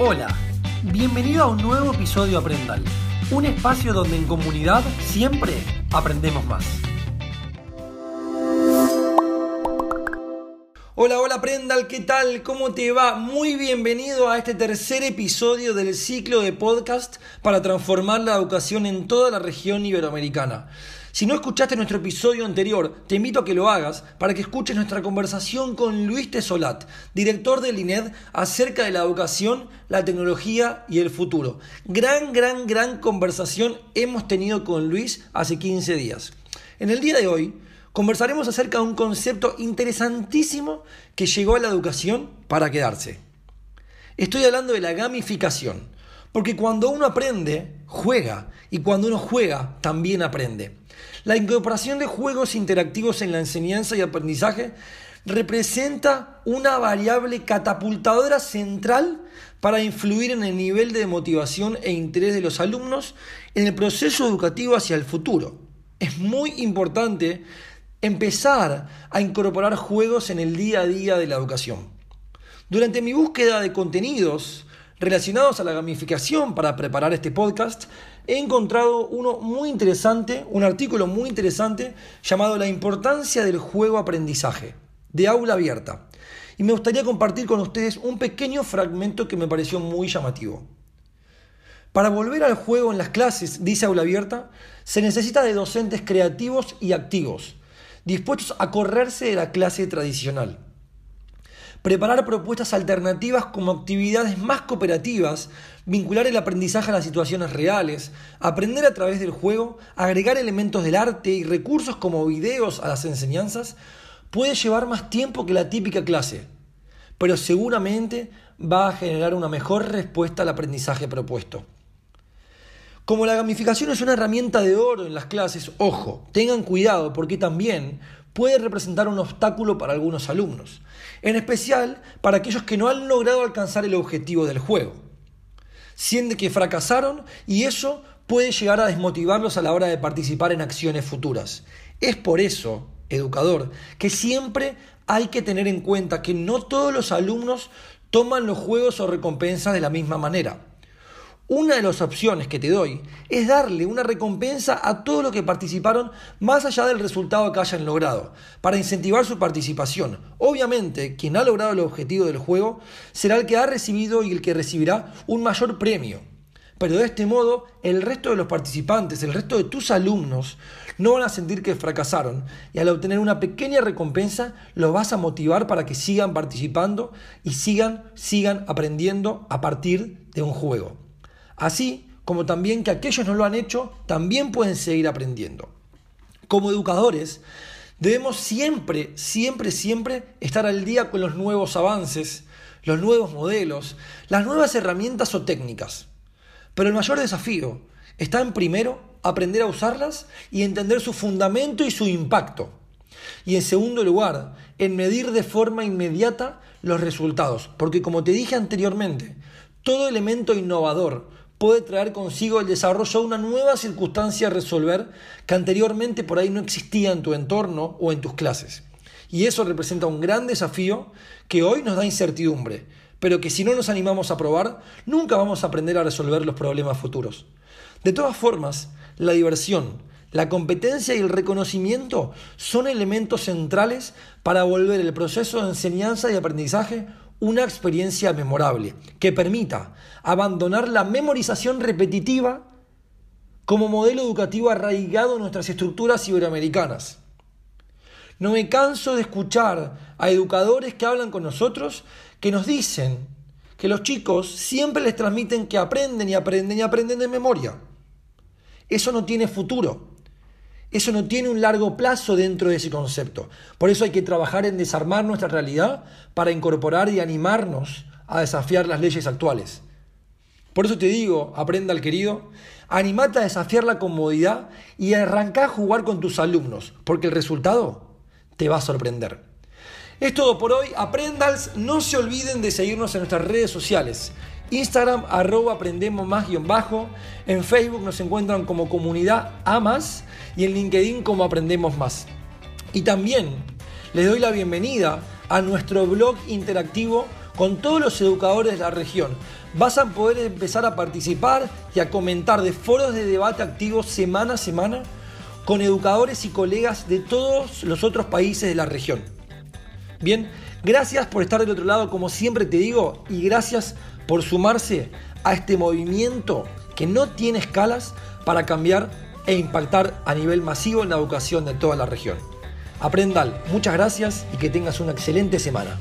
Hola, bienvenido a un nuevo episodio de Aprendal, un espacio donde en comunidad siempre aprendemos más. Hola, hola Aprendal, ¿qué tal? ¿Cómo te va? Muy bienvenido a este tercer episodio del ciclo de podcast para transformar la educación en toda la región iberoamericana. Si no escuchaste nuestro episodio anterior, te invito a que lo hagas para que escuches nuestra conversación con Luis Tesolat, director del INED, acerca de la educación, la tecnología y el futuro. Gran, gran, gran conversación hemos tenido con Luis hace 15 días. En el día de hoy conversaremos acerca de un concepto interesantísimo que llegó a la educación para quedarse. Estoy hablando de la gamificación, porque cuando uno aprende, juega, y cuando uno juega, también aprende. La incorporación de juegos interactivos en la enseñanza y aprendizaje representa una variable catapultadora central para influir en el nivel de motivación e interés de los alumnos en el proceso educativo hacia el futuro. Es muy importante empezar a incorporar juegos en el día a día de la educación. Durante mi búsqueda de contenidos relacionados a la gamificación para preparar este podcast, he encontrado uno muy interesante, un artículo muy interesante llamado La importancia del juego aprendizaje, de aula abierta. Y me gustaría compartir con ustedes un pequeño fragmento que me pareció muy llamativo. Para volver al juego en las clases, dice aula abierta, se necesita de docentes creativos y activos, dispuestos a correrse de la clase tradicional preparar propuestas alternativas como actividades más cooperativas, vincular el aprendizaje a las situaciones reales, aprender a través del juego, agregar elementos del arte y recursos como videos a las enseñanzas, puede llevar más tiempo que la típica clase, pero seguramente va a generar una mejor respuesta al aprendizaje propuesto. Como la gamificación es una herramienta de oro en las clases, ojo, tengan cuidado porque también puede representar un obstáculo para algunos alumnos, en especial para aquellos que no han logrado alcanzar el objetivo del juego. Sienten que fracasaron y eso puede llegar a desmotivarlos a la hora de participar en acciones futuras. Es por eso, educador, que siempre hay que tener en cuenta que no todos los alumnos toman los juegos o recompensas de la misma manera. Una de las opciones que te doy es darle una recompensa a todos los que participaron más allá del resultado que hayan logrado, para incentivar su participación. Obviamente, quien ha logrado el objetivo del juego será el que ha recibido y el que recibirá un mayor premio. Pero de este modo, el resto de los participantes, el resto de tus alumnos, no van a sentir que fracasaron y al obtener una pequeña recompensa los vas a motivar para que sigan participando y sigan, sigan aprendiendo a partir de un juego. Así como también que aquellos no lo han hecho, también pueden seguir aprendiendo. Como educadores, debemos siempre, siempre, siempre estar al día con los nuevos avances, los nuevos modelos, las nuevas herramientas o técnicas. Pero el mayor desafío está en primero aprender a usarlas y entender su fundamento y su impacto. Y en segundo lugar, en medir de forma inmediata los resultados. Porque como te dije anteriormente, todo elemento innovador, puede traer consigo el desarrollo de una nueva circunstancia a resolver que anteriormente por ahí no existía en tu entorno o en tus clases. Y eso representa un gran desafío que hoy nos da incertidumbre, pero que si no nos animamos a probar, nunca vamos a aprender a resolver los problemas futuros. De todas formas, la diversión, la competencia y el reconocimiento son elementos centrales para volver el proceso de enseñanza y aprendizaje una experiencia memorable que permita abandonar la memorización repetitiva como modelo educativo arraigado en nuestras estructuras iberoamericanas. No me canso de escuchar a educadores que hablan con nosotros que nos dicen que los chicos siempre les transmiten que aprenden y aprenden y aprenden de memoria. Eso no tiene futuro. Eso no tiene un largo plazo dentro de ese concepto. Por eso hay que trabajar en desarmar nuestra realidad para incorporar y animarnos a desafiar las leyes actuales. Por eso te digo, aprenda al querido, animate a desafiar la comodidad y arranca a jugar con tus alumnos, porque el resultado te va a sorprender. Es todo por hoy, aprendals, no se olviden de seguirnos en nuestras redes sociales. Instagram, arroba aprendemos más guion bajo. En Facebook nos encuentran como comunidad AMAS y en LinkedIn como aprendemos más. Y también les doy la bienvenida a nuestro blog interactivo con todos los educadores de la región vas a poder empezar a participar y a comentar de foros de debate activos semana a semana con educadores y colegas de todos los otros países de la región. Bien, gracias por estar del otro lado, como siempre te digo, y gracias por sumarse a este movimiento que no tiene escalas para cambiar e impactar a nivel masivo en la educación de toda la región. Aprendal, muchas gracias y que tengas una excelente semana.